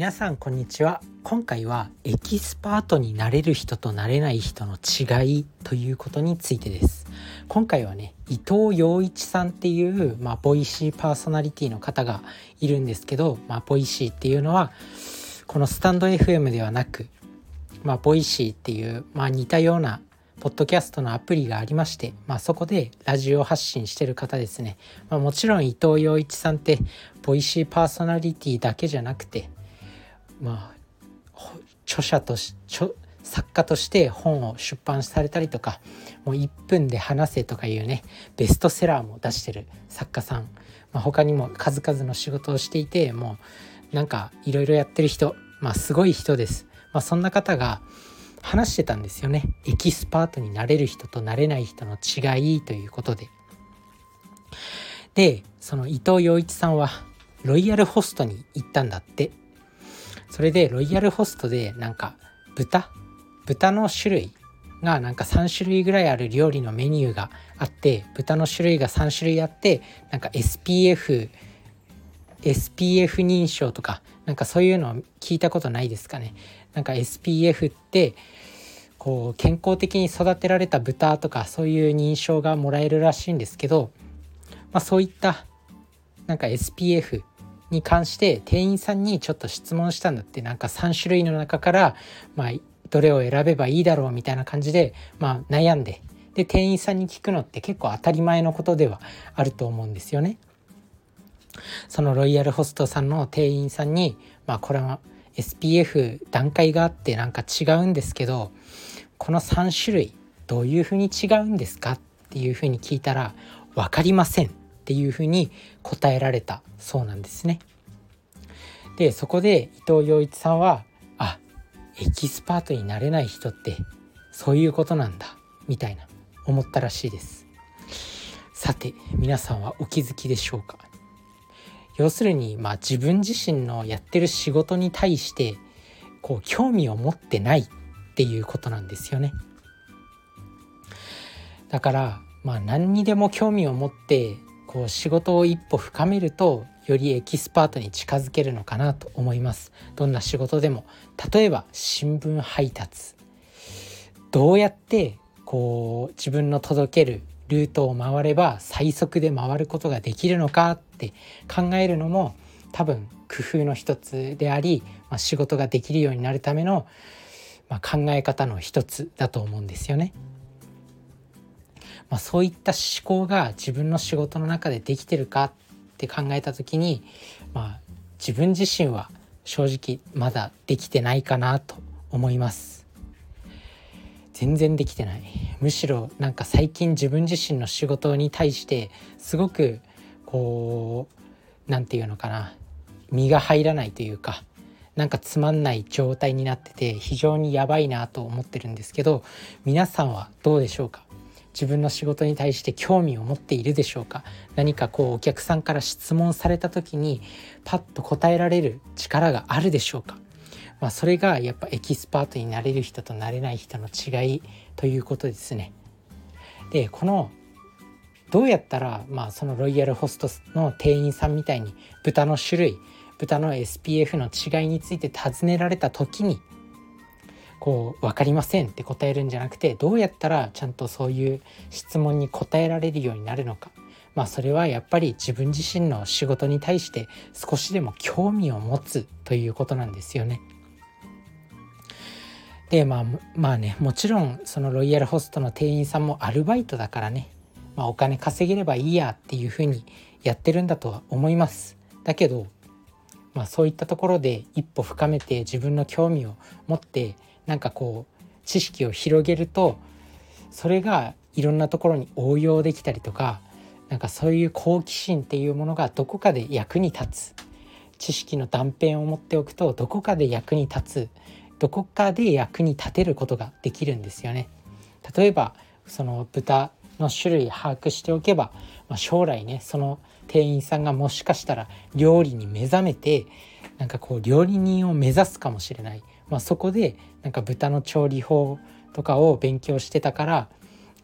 皆さんこんにちは。今回はエキスパートになれる人となれない人の違いということについてです。今回はね伊藤羊一さんっていう、まあ、 Voicy パーソナリティの方がいるんですけど、まあ、 Voicy っていうのはこのスタンド FM ではなく、まあ、 Voicy っていう、まあ、似たようなポッドキャストのアプリがありまして、まあ、そこでラジオ発信してる方ですね、まあ、もちろん伊藤羊一さんって Voicy パーソナリティだけじゃなくてまあ著者とし著作家として本を出版されたりとかもう1分で話せとかいうねベストセラーも出してる作家さん、まあ、他にも数々の仕事をしていてもうなんかいろいろやってる人まあすごい人です、まあ、そんな方が話してたんですよね。エキスパートになれる人となれない人の違いということで。でその伊藤洋一さんはロイヤルホストに行ったんだって。それでロイヤルホストでなんか豚？豚の種類がなんか3種類ぐらいある料理のメニューがあって豚の種類が3種類あってなんか SPF SPF 認証とかなんかそういうの聞いたことないですかね。なんか SPF ってこう健康的に育てられた豚とかそういう認証がもらえるらしいんですけど、まあ、そういったなんか SPF に関して店員さんにちょっと質問したんだってなんか3種類の中から、まあ、どれを選べばいいだろうみたいな感じで、まあ、悩んでで店員さんに聞くのって結構当たり前のことではあると思うんですよね。そのロイヤルホストさんの店員さんに、まあ、これは SPF 段階があってなんか違うんですけどこの3種類どういうふうに違うんですかっていうふうに聞いたら分かりませんっていうふうに答えられたそうなんですね。でそこで伊藤洋一さんはあエキスパートになれない人ってそういうことなんだみたいな思ったらしいです。さて皆さんはお気づきでしょうか？要するに、まあ、自分自身のやってる仕事に対してこう興味を持ってないっていうことなんですよね。だからまあ何にでも興味を持ってこう仕事を一歩深めるとよりエキスパートに近づけるのかなと思います。どんな仕事でも例えば新聞配達どうやってこう自分の届けるルートを回れば最速で回ることができるのかって考えるのも多分工夫の一つであり、まあ、仕事ができるようになるための、まあ、考え方の一つだと思うんですよね。まあ、そういった思考が自分の仕事の中でできてるかって考えた時に、まあ、自分自身は正直まだできてないかなと思います。全然できてない。むしろなんか最近自分自身の仕事に対してすごくこう何て言うのかな。身が入らないというかなんかつまんない状態になってて非常にやばいなと思ってるんですけど皆さんはどうでしょうか？自分の仕事に対して興味を持っているでしょうか？何かこうお客さんから質問された時にパッと答えられる力があるでしょうか？まあ、それがやっぱエキスパートになれる人となれない人の違いということですね。でこのどうやったら、まあ、そのロイヤルホストの店員さんみたいに豚の種類豚の SPF の違いについて尋ねられた時にこう分かりませんって答えるんじゃなくてどうやったらちゃんとそういう質問に答えられるようになるのか。まあそれはやっぱり自分自身の仕事に対して少しでも興味を持つということなんですよね。でまあまあねもちろんそのロイヤルホストの店員さんもアルバイトだからね、まあ、お金稼げればいいやっていうふうにやってるんだとは思います。だけど、まあ、そういったところで一歩深めて自分の興味を持ってなんかこう知識を広げるとそれがいろんなところに応用できたりとかなんかそういう好奇心っていうものがどこかで役に立つ。知識の断片を持っておくとどこかで役に立つ。どこかで役に立てることができるんですよね。例えばその豚の種類把握しておけば、まあ、将来ねその店員さんがもしかしたら料理に目覚めてなんかこう料理人を目指すかもしれない、まあ、そこでなんか豚の調理法とかを勉強してたから、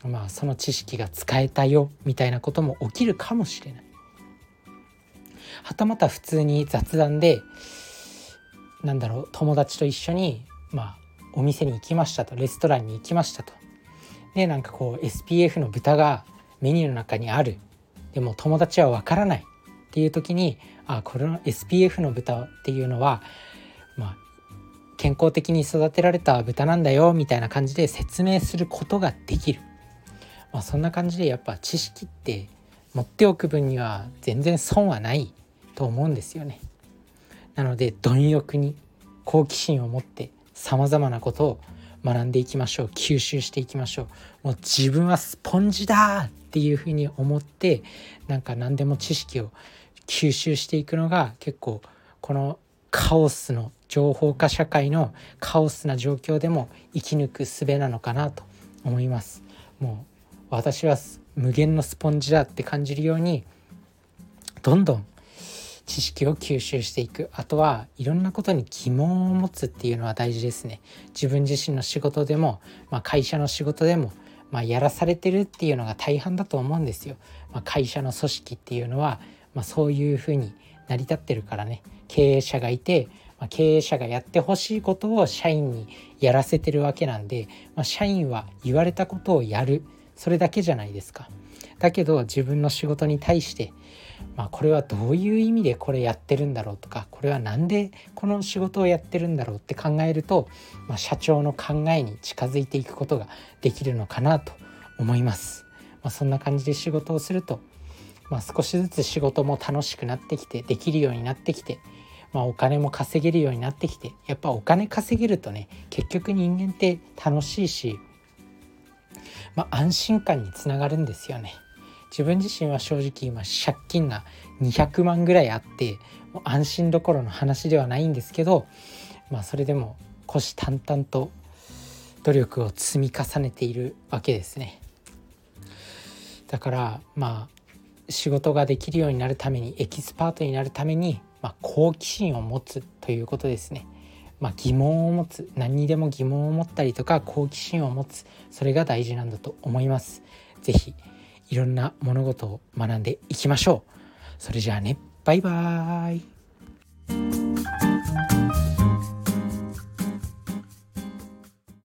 まあ、その知識が使えたよみたいなことも起きるかもしれない。はたまた普通に雑談でなんだろう友達と一緒にまあお店に行きましたとレストランに行きましたとでなんかこう SPF の豚がメニューの中にあるでも友達はわからないっていう時にあこれの SPF の豚っていうのはまあ健康的に育てられた豚なんだよみたいな感じで説明することができる、まあ、そんな感じでやっぱ知識って持っておく分には全然損はないと思うんですよね。なので貪欲に好奇心を持ってさまざまなことを学んでいきましょう。吸収していきましょう。もう自分はスポンジだっていうふうに思ってなんか何でも知識を吸収していくのが結構このカオスの情報化社会のカオスな状況でも生き抜く術なのかなと思います。もう私は無限のスポンジだって感じるようにどんどん知識を吸収していく。あとはいろんなことに疑問を持つっていうのは大事ですね。自分自身の仕事でも、まあ、会社の仕事でも、まあ、やらされてるっていうのが大半だと思うんですよ、まあ、会社の組織っていうのは、まそういうふうに成り立ってるからね。経営者がいて、ま経営者がやってほしいことを社員にやらせてるわけなんで、ま社員は言われたことをやる。それだけじゃないですか。だけど自分の仕事に対してまあ、これはどういう意味でこれやってるんだろうとかこれは何でこの仕事をやってるんだろうって考えると、まあ、社長の考えに近づいていくことができるのかなと思います。まあ、そんな感じで仕事をすると、まあ、少しずつ仕事も楽しくなってきてできるようになってきて、まあ、お金も稼げるようになってきてやっぱお金稼げるとね結局人間って楽しいし、まあ、安心感につながるんですよね。自分自身は正直今借金が200万ぐらいあってもう安心どころの話ではないんですけど、まあ、それでも虎視眈々と努力を積み重ねているわけですね。だからまあ仕事ができるようになるためにエキスパートになるために、まあ、好奇心を持つということですね。まあ、疑問を持つ何にでも疑問を持ったりとか好奇心を持つそれが大事なんだと思います。是非いろんな物事を学んでいきましょう。それじゃあね、バイバーイ。